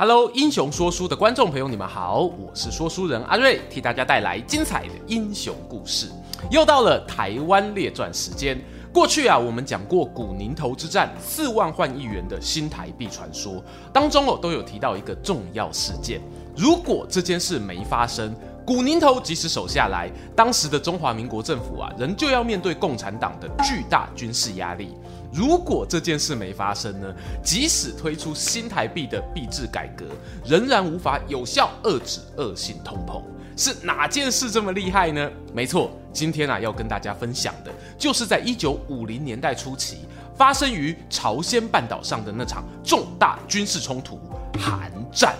Hello，英雄说书的观众朋友，你们好，我是说书人阿瑞，替大家带来精彩的英雄故事。又到了台湾列传时间。过去啊，我们讲过古宁头之战四万换一元的新台币传说，当中哦都有提到一个重要事件。如果这件事没发生，古宁头即使守下来，当时的中华民国政府啊，仍旧要面对共产党的巨大军事压力。如果这件事没发生呢？即使推出新台币的币制改革，仍然无法有效遏制恶性通膨。是哪件事这么厉害呢？没错，今天啊要跟大家分享的，就是在一九五零年代初期发生于朝鲜半岛上的那场重大军事冲突——韩战。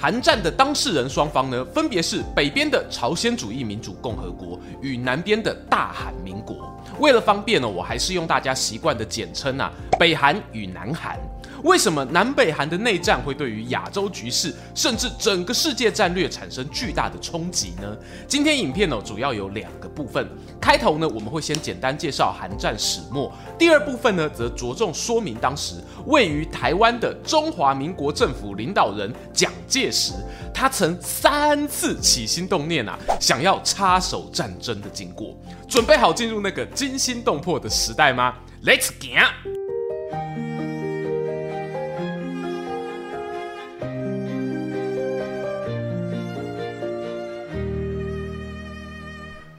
韩战的当事人双方呢，分别是北边的朝鲜主义民主共和国与南边的大韩民国。为了方便呢，我还是用大家习惯的简称啊，北韩与南韩。为什么南北韩的内战会对于亚洲局势，甚至整个世界战略产生巨大的冲击呢？今天影片呢，主要有两个部分。开头呢，我们会先简单介绍韩战始末；第二部分呢，则着重说明当时位于台湾的中华民国政府领导人蒋介石，他曾三次起心动念啊，想要插手战争的经过。准备好进入那个惊心动魄的时代吗？Let's go！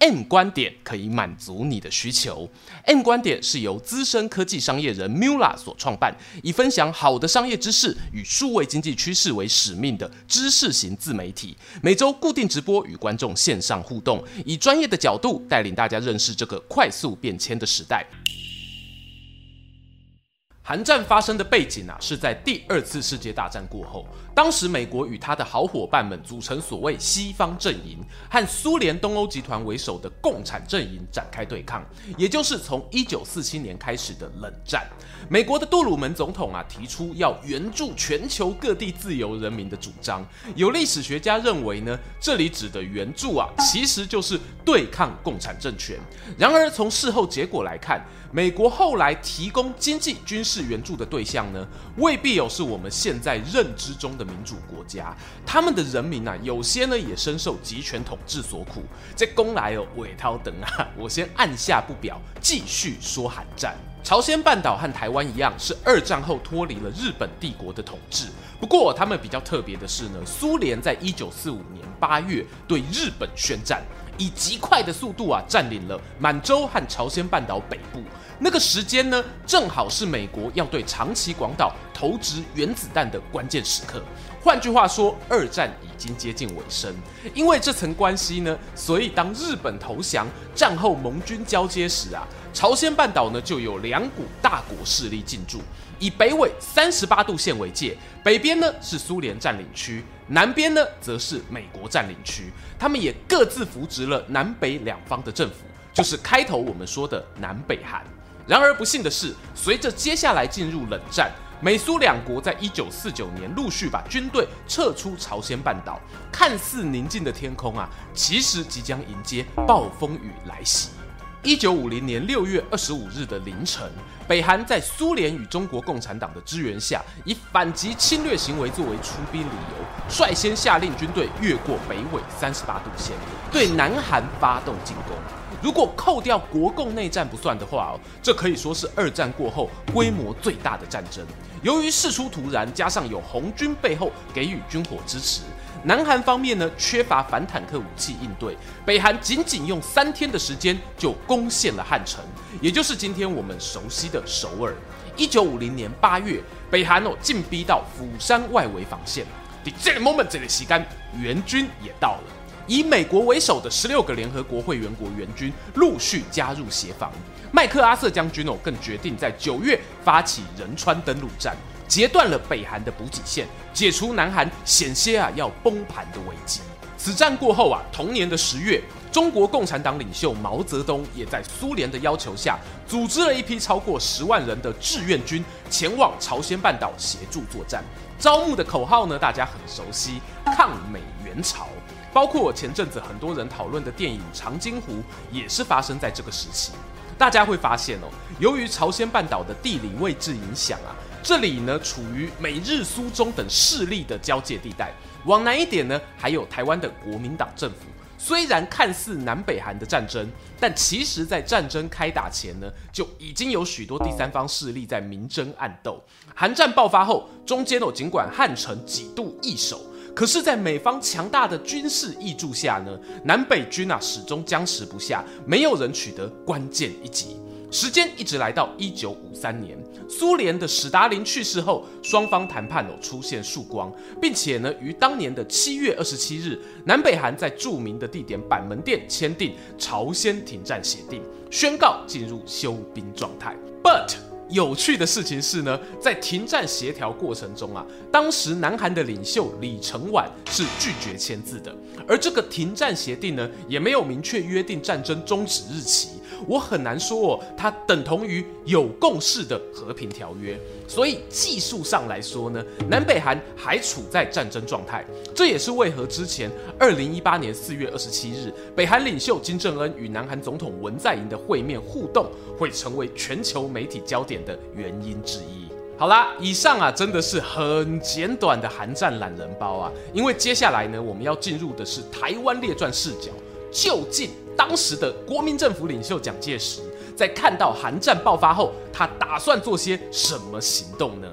M 观点可以满足你的需求。M 观点是由资深科技商业人 Mula 所创办，以分享好的商业知识与数位经济趋势为使命的知识型自媒体。每周固定直播与观众线上互动，以专业的角度带领大家认识这个快速变迁的时代。韩战发生的背景啊，是在第二次世界大战过后。当时，美国与他的好伙伴们组成所谓西方阵营，和苏联东欧集团为首的共产阵营展开对抗，也就是从一九四七年开始的冷战。美国的杜鲁门总统啊，提出要援助全球各地自由人民的主张。有历史学家认为呢，这里指的援助啊，其实就是对抗共产政权。然而，从事后结果来看，美国后来提供经济军事援助的对象呢，未必有是我们现在认知中的民主国家。他们的人民啊，有些呢也深受集权统治所苦。这公来哦，尾涛等啊，我先按下不表，继续说韩战。朝鲜半岛和台湾一样，是二战后脱离了日本帝国的统治。不过，他们比较特别的是呢，苏联在一九四五年八月对日本宣战。以极快的速度啊，占领了满洲和朝鲜半岛北部。那个时间呢，正好是美国要对长崎广岛投掷原子弹的关键时刻。换句话说，二战已经接近尾声。因为这层关系呢，所以当日本投降，战后盟军交接时啊，朝鲜半岛呢就有两股大国势力进驻。以北纬三十八度线为界，北边呢是苏联占领区，南边呢则是美国占领区。他们也各自扶植了南北两方的政府，就是开头我们说的南北韩。然而不幸的是，随着接下来进入冷战，美苏两国在一九四九年陆续把军队撤出朝鲜半岛，看似宁静的天空啊，其实即将迎接暴风雨来袭。一九五零年六月二十五日的凌晨，北韩在苏联与中国共产党的支援下，以反击侵略行为作为出兵理由，率先下令军队越过北纬三十八度线，对南韩发动进攻。如果扣掉国共内战不算的话哦，这可以说是二战过后规模最大的战争。由于事出突然，加上有红军背后给予军火支持。南韩方面呢，缺乏反坦克武器应对，北韩仅仅用三天的时间就攻陷了汉城，也就是今天我们熟悉的首尔。一九五零年八月，北韩哦进逼到釜山外围防线，这个 moment 这个时间，援军也到了，以美国为首的十六个联合国会员国援军陆续加入协防，麦克阿瑟将军哦更决定在九月发起仁川登陆战。截断了北韩的补给线，解除南韩险些啊要崩盘的危机。此战过后啊，同年的十月，中国共产党领袖毛泽东也在苏联的要求下，组织了一批超过十万人的志愿军前往朝鲜半岛协助作战。招募的口号呢，大家很熟悉，抗美援朝。包括前阵子很多人讨论的电影《长津湖》，也是发生在这个时期。大家会发现哦，由于朝鲜半岛的地理位置影响啊，这里呢处于美日苏中等势力的交界地带。往南一点呢，还有台湾的国民党政府。虽然看似南北韩的战争，但其实在战争开打前呢，就已经有许多第三方势力在明争暗斗。韩战爆发后，中间哦尽管汉城几度易手。可是，在美方强大的军事挹注下呢，南北军啊始终僵持不下，没有人取得关键一击。时间一直来到一九五三年，苏联的史达林去世后，双方谈判哦出现曙光，并且呢于当年的七月二十七日，南北韩在著名的地点板门店签订朝鲜停战协定，宣告进入休兵状态。But 有趣的事情是呢，在停战协调过程中啊，当时南韩的领袖李承晚是拒绝签字的，而这个停战协定呢，也没有明确约定战争终止日期。我很难说哦，它等同于有共识的和平条约。所以技术上来说呢，南北韩还处在战争状态。这也是为何之前二零一八年四月二十七日，北韩领袖金正恩与南韩总统文在寅的会面互动，会成为全球媒体焦点的原因之一。好啦，以上啊真的是很简短的韩战懒人包啊，因为接下来呢，我们要进入的是台湾列传视角，究竟当时的国民政府领袖蒋介石在看到韩战爆发后，他打算做些什么行动呢？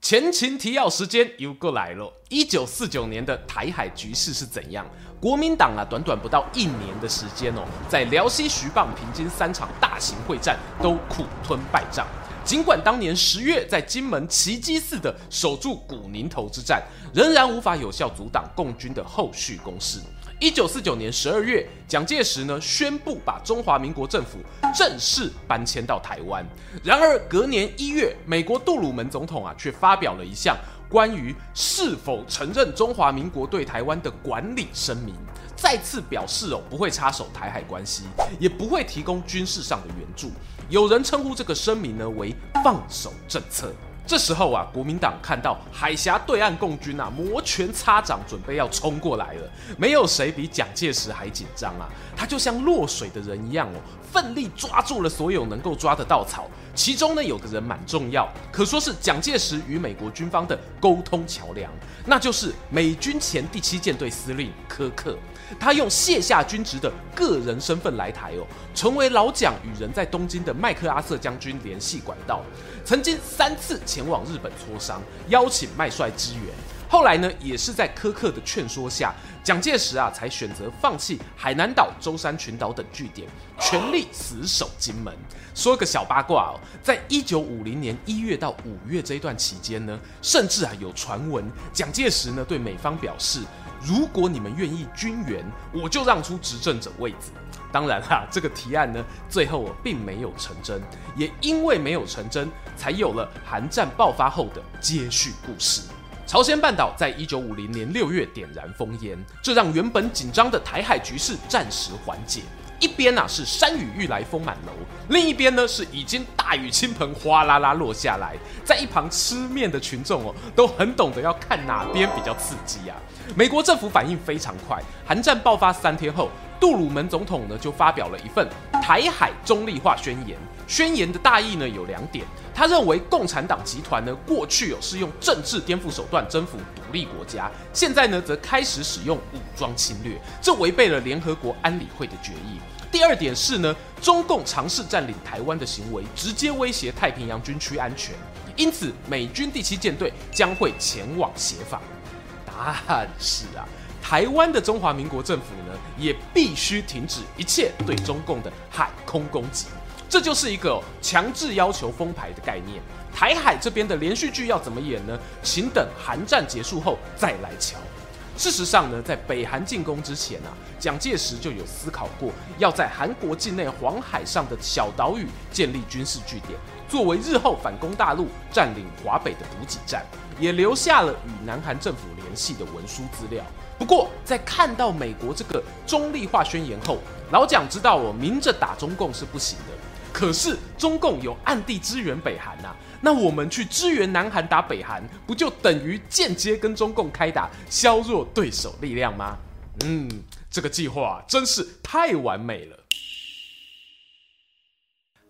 前情提要时间又过来了。一九四九年的台海局势是怎样？国民党啊，短短不到一年的时间哦，在辽西、徐蚌、平津三场大型会战都苦吞败仗。尽管当年十月在金门奇迹似的守住古宁头之战，仍然无法有效阻挡共军的后续攻势。一九四九年十二月，蒋介石呢宣布把中华民国政府正式搬迁到台湾。然而隔年一月，美国杜鲁门总统啊却发表了一项关于是否承认中华民国对台湾的管理声明，再次表示哦不会插手台海关系，也不会提供军事上的援助。有人称呼这个声明呢为放手政策。这时候啊，国民党看到海峡对岸共军啊摩拳擦掌，准备要冲过来了。没有谁比蒋介石还紧张啊！他就像落水的人一样哦，奋力抓住了所有能够抓的稻草。其中呢，有个人蛮重要，可说是蒋介石与美国军方的沟通桥梁，那就是美军前第七舰队司令柯克。他用卸下军职的个人身份来台哦，成为老蒋与人在东京的麦克阿瑟将军联系管道。曾经三次前往日本磋商，邀请麦帅支援。后来呢，也是在苛刻的劝说下，蒋介石啊才选择放弃海南岛、舟山群岛等据点，全力死守金门。说个小八卦哦，在一九五零年一月到五月这一段期间呢，甚至啊有传闻，蒋介石呢对美方表示。如果你们愿意军援，我就让出执政者位置。当然哈，这个提案呢，最后并没有成真，也因为没有成真，才有了韩战爆发后的接续故事。朝鲜半岛在一九五零年六月点燃烽烟，这让原本紧张的台海局势暂时缓解。一边啊是山雨欲来风满楼，另一边呢是已经大雨倾盆，哗啦啦落下来。在一旁吃面的群众哦，都很懂得要看哪边比较刺激啊。美国政府反应非常快，韩战爆发三天后，杜鲁门总统呢就发表了一份台海中立化宣言。宣言的大意呢有两点，他认为共产党集团呢过去有是用政治颠覆手段征服独立国家，现在呢则开始使用武装侵略，这违背了联合国安理会的决议。第二点是呢，中共尝试占领台湾的行为直接威胁太平洋军区安全，因此美军第七舰队将会前往协防。但是啊，台湾的中华民国政府呢，也必须停止一切对中共的海空攻击。这就是一个强制要求封牌的概念。台海这边的连续剧要怎么演呢？请等韩战结束后再来瞧。事实上呢，在北韩进攻之前啊，蒋介石就有思考过要在韩国境内黄海上的小岛屿建立军事据点，作为日后反攻大陆、占领华北的补给站，也留下了与南韩政府联系的文书资料。不过，在看到美国这个中立化宣言后，老蒋知道我明着打中共是不行的。可是中共有暗地支援北韩呐、啊，那我们去支援南韩打北韩，不就等于间接跟中共开打，削弱对手力量吗？嗯，这个计划真是太完美了。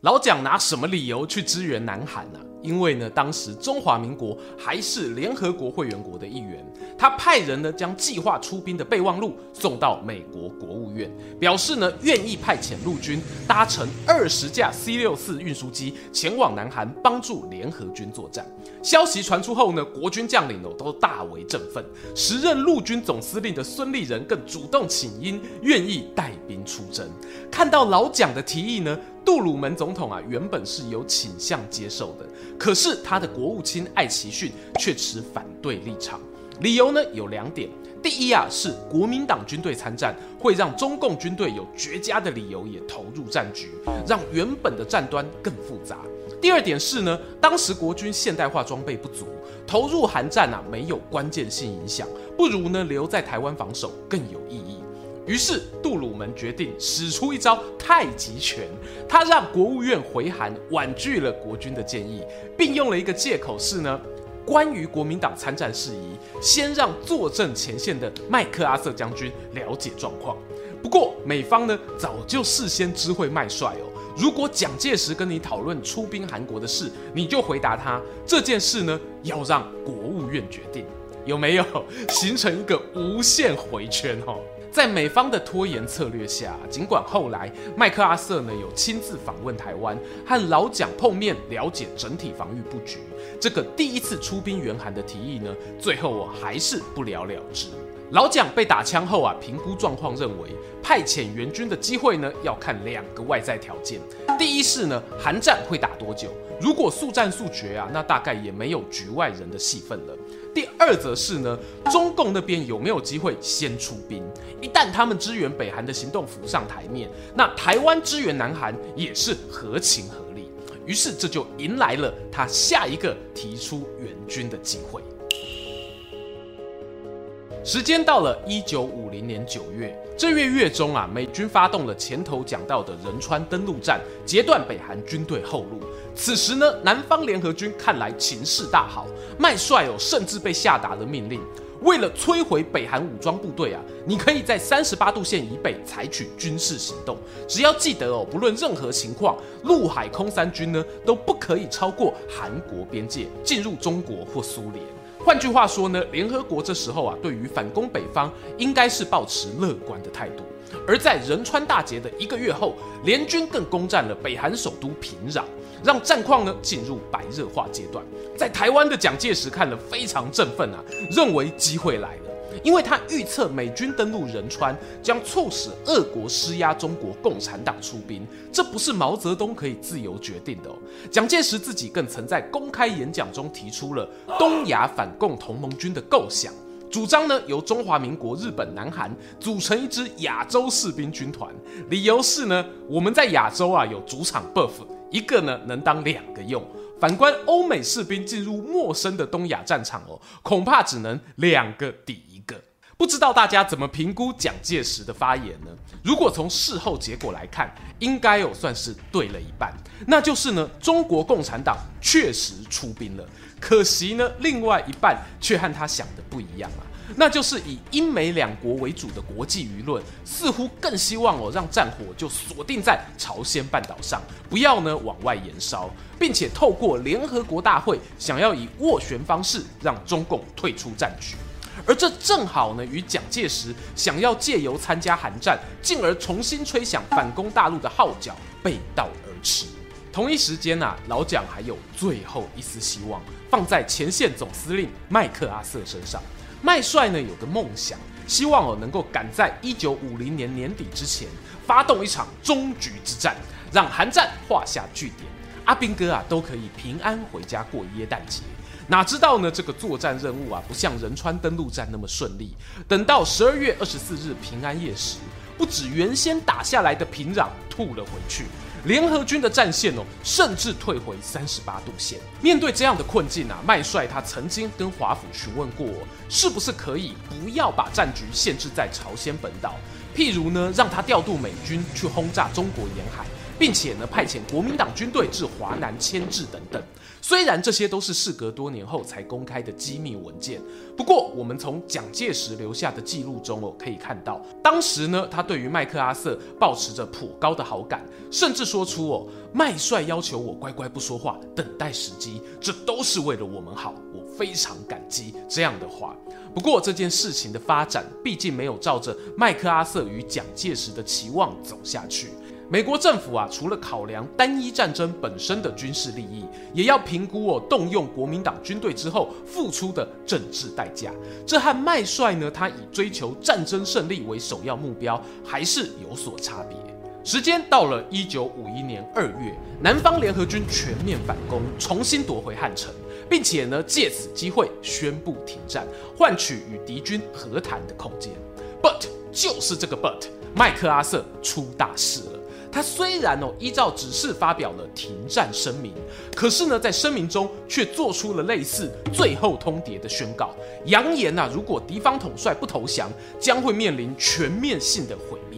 老蒋拿什么理由去支援南韩呢、因为呢，当时中华民国还是联合国会员国的一员，他派人呢将计划出兵的备忘录送到美国国务院，表示呢愿意派遣陆军搭乘二十架 C 六四运输机前往南韩帮助联合军作战。消息传出后呢，国军将领都大为振奋，时任陆军总司令的孙立人更主动请缨，愿意带兵出征。看到老蒋的提议呢，杜鲁门总统啊原本是有倾向接受的。可是他的国务卿艾奇逊却持反对立场，理由呢有两点：第一啊是国民党军队参战会让中共军队有绝佳的理由也投入战局，让原本的战端更复杂；第二点是呢，当时国军现代化装备不足，投入韩战啊没有关键性影响，不如呢留在台湾防守更有意义。于是杜鲁门决定使出一招太极拳，他让国务院回函婉拒了国军的建议，并用了一个借口是呢，关于国民党参战事宜，先让坐镇前线的麦克阿瑟将军了解状况。不过美方呢早就事先知会麦帅哦，如果蒋介石跟你讨论出兵韩国的事，你就回答他这件事呢要让国务院决定，有没有形成一个无限回圈哦？在美方的拖延策略下，尽管后来麦克阿瑟呢有亲自访问台湾，和老蒋碰面了解整体防御布局，这个第一次出兵援韩的提议呢，最后我还是不了了之。老蒋被打枪后啊，评估状况认为派遣援军的机会呢，要看两个外在条件。第一是呢，韩战会打多久？如果速战速决啊，那大概也没有局外人的戏份了。第二则是呢，中共那边有没有机会先出兵？一旦他们支援北韩的行动浮上台面，那台湾支援南韩也是合情合理。于是这就迎来了他下一个提出援军的机会。时间到了一九五零年九月，这月月中啊，美军发动了前头讲到的仁川登陆战，截断北韩军队后路。此时呢，南方联合军看来情势大好，麦帅哦甚至被下达了命令，为了摧毁北韩武装部队啊，你可以在三十八度线以北采取军事行动，只要记得哦，不论任何情况，陆海空三军呢都不可以超过韩国边界进入中国或苏联。换句话说呢，联合国这时候啊，对于反攻北方应该是抱持乐观的态度。而在仁川大捷的一个月后，联军更攻占了北韩首都平壤。让战况呢进入白热化阶段，在台湾的蒋介石看了非常振奋啊，认为机会来了，因为他预测美军登陆仁川将促使俄国施压中国共产党出兵，这不是毛泽东可以自由决定的哦。蒋介石自己更曾在公开演讲中提出了东亚反共同盟军的构想，主张呢由中华民国、日本、南韩组成一支亚洲士兵军团，理由是呢我们在亚洲啊有主场 buff。一个呢能当两个用，反观欧美士兵进入陌生的东亚战场哦，恐怕只能两个抵一个。不知道大家怎么评估蒋介石的发言呢？如果从事后结果来看，应该有算是对了一半，那就是呢中国共产党确实出兵了，可惜呢另外一半却和他想的不一样啊。那就是以英美两国为主的国际舆论，似乎更希望哦，让战火就锁定在朝鲜半岛上，不要呢往外延烧，并且透过联合国大会，想要以斡旋方式让中共退出战局。而这正好呢，与蒋介石想要借由参加韩战，进而重新吹响反攻大陆的号角背道而驰。同一时间啊，老蒋还有最后一丝希望，放在前线总司令麦克阿瑟身上。麦帅呢有个梦想，希望哦能够赶在一九五零年年底之前发动一场终局之战，让韩战画下句点，阿兵哥啊都可以平安回家过耶诞节。哪知道呢这个作战任务啊不像仁川登陆战那么顺利，等到十二月二十四日平安夜时，不止原先打下来的平壤吐了回去，联合军的战线哦，甚至退回三十八度线。面对这样的困境啊，麦帅他曾经跟华府询问过，是不是可以不要把战局限制在朝鲜本岛，譬如呢，让他调度美军去轰炸中国沿海。并且呢，派遣国民党军队至华南牵制等等。虽然这些都是事隔多年后才公开的机密文件，不过我们从蒋介石留下的记录中哦，可以看到，当时呢，他对于麦克阿瑟抱持着颇高的好感，甚至说出哦，麦帅要求我乖乖不说话，等待时机，这都是为了我们好，我非常感激这样的话。不过这件事情的发展，毕竟没有照着麦克阿瑟与蒋介石的期望走下去。美国政府啊，除了考量单一战争本身的军事利益，也要评估哦，动用国民党军队之后付出的政治代价。这和麦帅呢，他以追求战争胜利为首要目标，还是有所差别。时间到了一九五一年二月，南方联合军全面反攻，重新夺回汉城，并且呢，借此机会宣布停战，换取与敌军和谈的空间。But 就是这个 But，麦克阿瑟出大事了。他虽然哦依照指示发表了停战声明，可是呢，在声明中却做出了类似最后通牒的宣告，扬言啊，如果敌方统帅不投降，将会面临全面性的毁灭。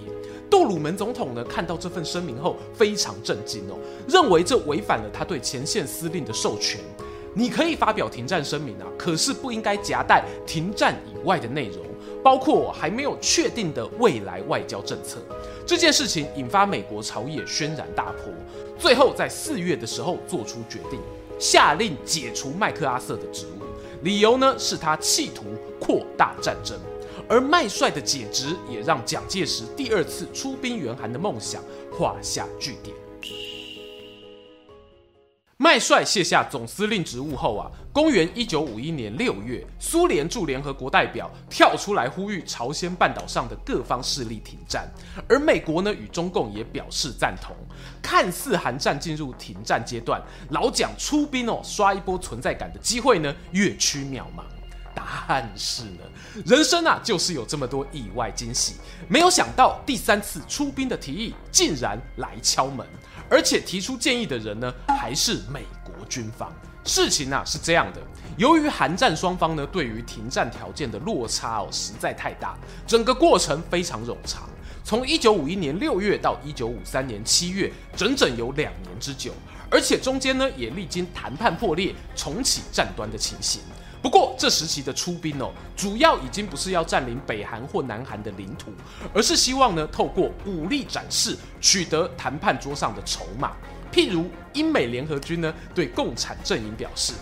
杜鲁门总统呢，看到这份声明后非常震惊哦，认为这违反了他对前线司令的授权。你可以发表停战声明啊，可是不应该夹带停战以外的内容。包括还没有确定的未来外交政策，这件事情引发美国朝野轩然大波。最后在四月的时候做出决定，下令解除麦克阿瑟的职务，理由呢是他企图扩大战争。而麦帅的解职也让蒋介石第二次出兵援韩的梦想画下句点。麦帅卸下总司令职务后啊，公元一九五一年六月，苏联驻联合国代表跳出来呼吁朝鲜半岛上的各方势力停战，而美国呢与中共也表示赞同。看似韩战进入停战阶段，老蒋出兵哦，刷一波存在感的机会呢越趋渺茫。但是呢，人生啊就是有这么多意外惊喜，没有想到第三次出兵的提议竟然来敲门。而且提出建议的人呢，还是美国军方。事情啊是这样的，由于韩战双方呢对于停战条件的落差哦实在太大，整个过程非常冗长，从一九五一年六月到一九五三年七月，整整有两年之久。而且中间呢也历经谈判破裂、重启战端的情形。不过这时期的出兵哦，主要已经不是要占领北韩或南韩的领土，而是希望呢透过武力展示，取得谈判桌上的筹码。譬如英美联合军呢对共产阵营表示：“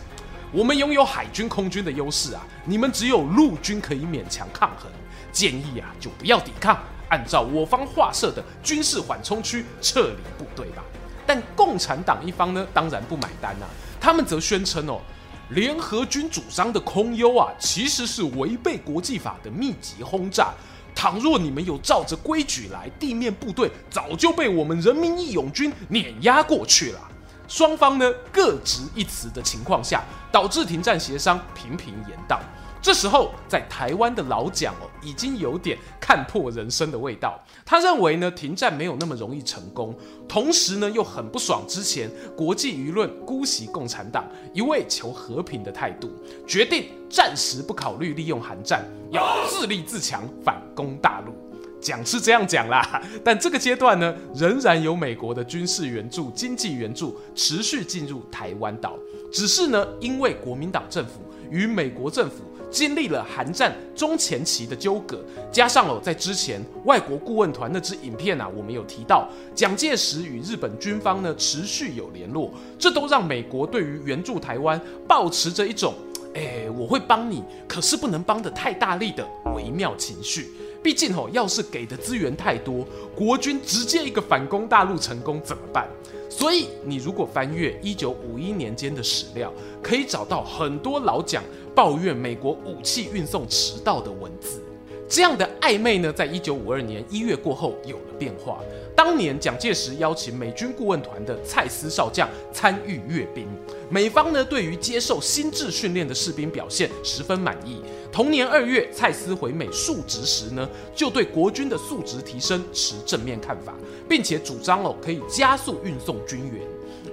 我们拥有海军、空军的优势啊，你们只有陆军可以勉强抗衡。建议啊就不要抵抗，按照我方划设的军事缓冲区撤离部队吧。”但共产党一方呢当然不买单啊，他们则宣称哦。联合军主张的空优啊，其实是违背国际法的密集轰炸。倘若你们有照着规矩来，地面部队早就被我们人民义勇军碾压过去了。双方呢各执一词的情况下，导致停战协商频频延宕。这时候，在台湾的老蒋哦，已经有点看破人生的味道。他认为呢，停战没有那么容易成功，同时呢，又很不爽之前国际舆论姑息共产党一味求和平的态度，决定暂时不考虑利用韩战，要自立自强，反攻大陆。讲是这样讲啦，但这个阶段呢，仍然有美国的军事援助、经济援助持续进入台湾岛，只是呢，因为国民党政府与美国政府。经历了韩战中前期的纠葛，加上了在之前外国顾问团那支影片啊，我们有提到蒋介石与日本军方呢持续有联络，这都让美国对于援助台湾抱持着一种，哎，我会帮你，可是不能帮得太大力的微妙情绪。毕竟吼，要是给的资源太多，国军直接一个反攻大陆成功怎么办？所以你如果翻阅一九五一年间的史料，可以找到很多老蒋。抱怨美国武器运送迟到的文字，这样的暧昧呢，在一九五二年一月过后有了变化。当年蒋介石邀请美军顾问团的蔡司少将参与阅兵，美方呢对于接受新制训练的士兵表现十分满意。同年二月，蔡司回美述职时呢，就对国军的素质提升持正面看法，并且主张哦可以加速运送军援。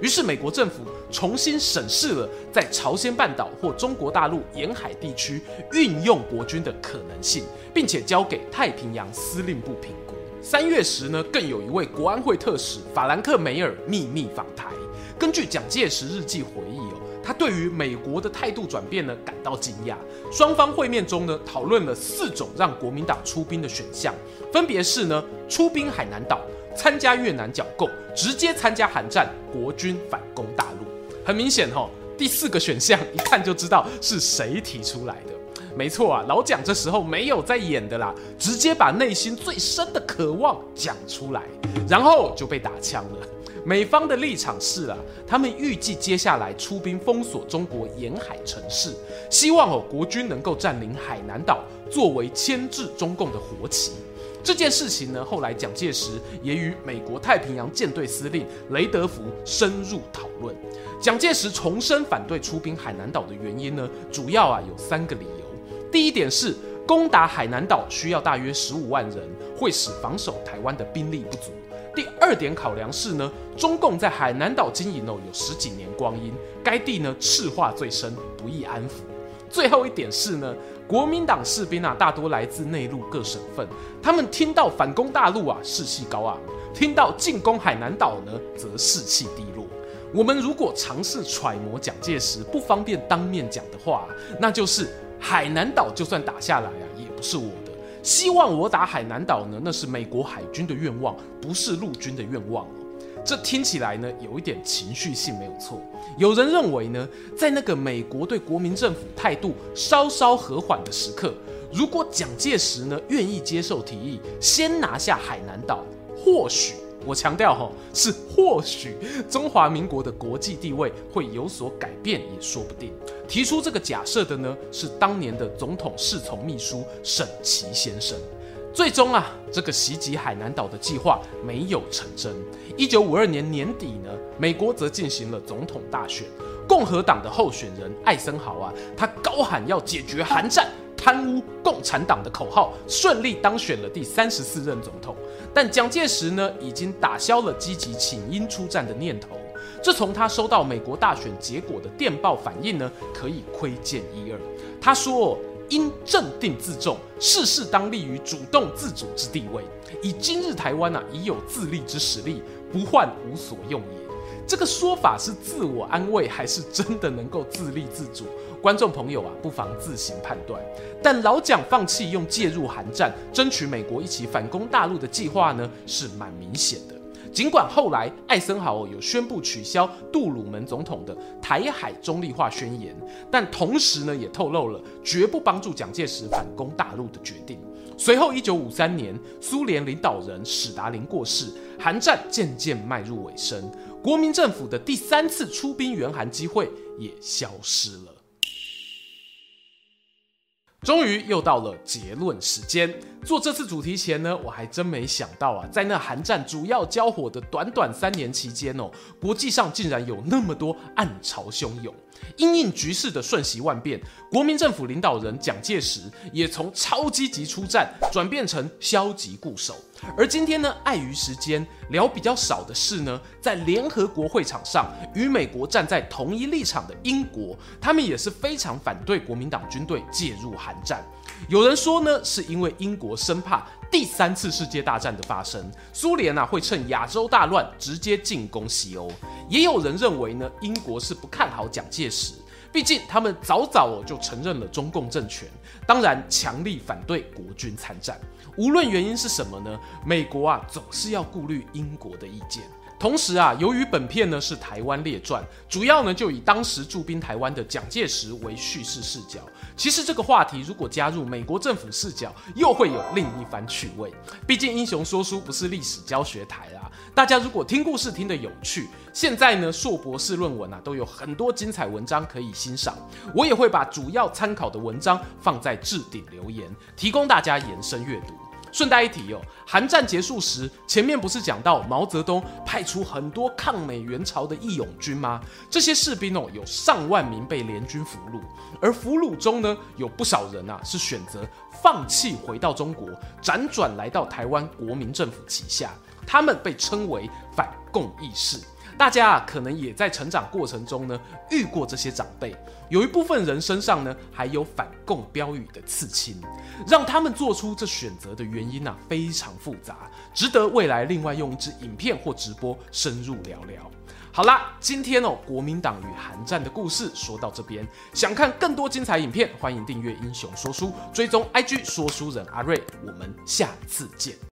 于是美国政府重新审视了在朝鲜半岛或中国大陆沿海地区运用国军的可能性，并且交给太平洋司令部评估。三月时呢，更有一位国安会特使法兰克梅尔秘密访台。根据蒋介石日记回忆哦，他对于美国的态度转变呢感到惊讶。双方会面中呢，讨论了四种让国民党出兵的选项，分别是呢出兵海南岛、参加越南剿共、直接参加韩战、国军反攻大陆。很明显哈、第四个选项一看就知道是谁提出来的。没错啊，老蒋这时候没有在演的啦，直接把内心最深的渴望讲出来，然后就被打枪了。美方的立场是啊，他们预计接下来出兵封锁中国沿海城市，希望哦国军能够占领海南岛，作为牵制中共的活棋。这件事情呢，后来蒋介石也与美国太平洋舰队司令雷德福深入讨论。蒋介石重申反对出兵海南岛的原因呢，主要啊有三个理由。第一点是攻打海南岛需要大约十五万人，会使防守台湾的兵力不足。第二点考量是呢，中共在海南岛经营哦有十几年光阴，该地呢赤化最深，不易安抚。最后一点是呢，国民党士兵啊大多来自内陆各省份，他们听到反攻大陆啊士气高昂，听到进攻海南岛呢则士气低落。我们如果尝试揣摩蒋介石不方便当面讲的话，那就是。海南岛就算打下来啊，也不是我的。希望我打海南岛呢，那是美国海军的愿望，不是陆军的愿望。这听起来呢，有一点情绪性，没有错。有人认为呢，在那个美国对国民政府态度稍稍和缓的时刻，如果蒋介石呢愿意接受提议，先拿下海南岛，或许。我强调哈，是或许中华民国的国际地位会有所改变也说不定。提出这个假设的呢，是当年的总统侍从秘书沈琦先生。最终啊，这个袭击海南岛的计划没有成真。一九五二年年底呢，美国则进行了总统大选，共和党的候选人艾森豪啊，他高喊要解决韩战、贪污、共产党的口号，顺利当选了第三十四任总统。但蒋介石呢，已经打消了积极请缨出战的念头。这从他收到美国大选结果的电报反应呢，可以窥见一二。他说：“应镇定自重，事事当立于主动自主之地位。以今日台湾啊，已有自立之实力，不患无所用也。”这个说法是自我安慰，还是真的能够自立自主？观众朋友啊，不妨自行判断。但老蒋放弃用介入韩战，争取美国一起反攻大陆的计划呢，是蛮明显的。尽管后来艾森豪有宣布取消杜鲁门总统的台海中立化宣言，但同时呢，也透露了绝不帮助蒋介石反攻大陆的决定。随后，一九五三年，苏联领导人史达林过世，韩战渐渐迈入尾声，国民政府的第三次出兵援韩机会也消失了。终于又到了结论时间。做这次主题前呢，我还真没想到啊，在那韩战主要交火的短短三年期间哦，国际上竟然有那么多暗潮汹涌。因应局势的瞬息万变，国民政府领导人蒋介石也从超积极出战转变成消极固守。而今天呢，碍于时间，聊比较少的是呢，在联合国会场上与美国站在同一立场的英国，他们也是非常反对国民党军队介入韩战。有人说呢，是因为英国生怕第三次世界大战的发生，苏联啊会趁亚洲大乱直接进攻西欧。也有人认为呢，英国是不看好蒋介石，毕竟他们早早就承认了中共政权，当然强力反对国军参战。无论原因是什么呢，美国啊总是要顾虑英国的意见。同时啊，由于本片呢是台湾列传，主要呢就以当时驻兵台湾的蒋介石为叙事视角。其实这个话题如果加入美国政府视角，又会有另一番趣味。毕竟英雄说书不是历史教学台啊，大家如果听故事听得有趣，现在呢硕博士论文啊都有很多精彩文章可以欣赏。我也会把主要参考的文章放在置顶留言，提供大家延伸阅读。顺带一提哦，韩战结束时，前面不是讲到毛泽东派出很多抗美援朝的义勇军吗？这些士兵哦，有上万名被联军俘虏，而俘虏中呢，有不少人啊是选择放弃回到中国，辗转来到台湾国民政府旗下，他们被称为反共义士。大家啊，可能也在成长过程中呢遇过这些长辈，有一部分人身上呢还有反共标语的刺青，让他们做出这选择的原因啊非常复杂，值得未来另外用一支影片或直播深入聊聊。好啦，今天哦国民党与韩战的故事说到这边，想看更多精彩影片，欢迎订阅英雄说书，追踪 IG 说书人阿瑞，我们下次见。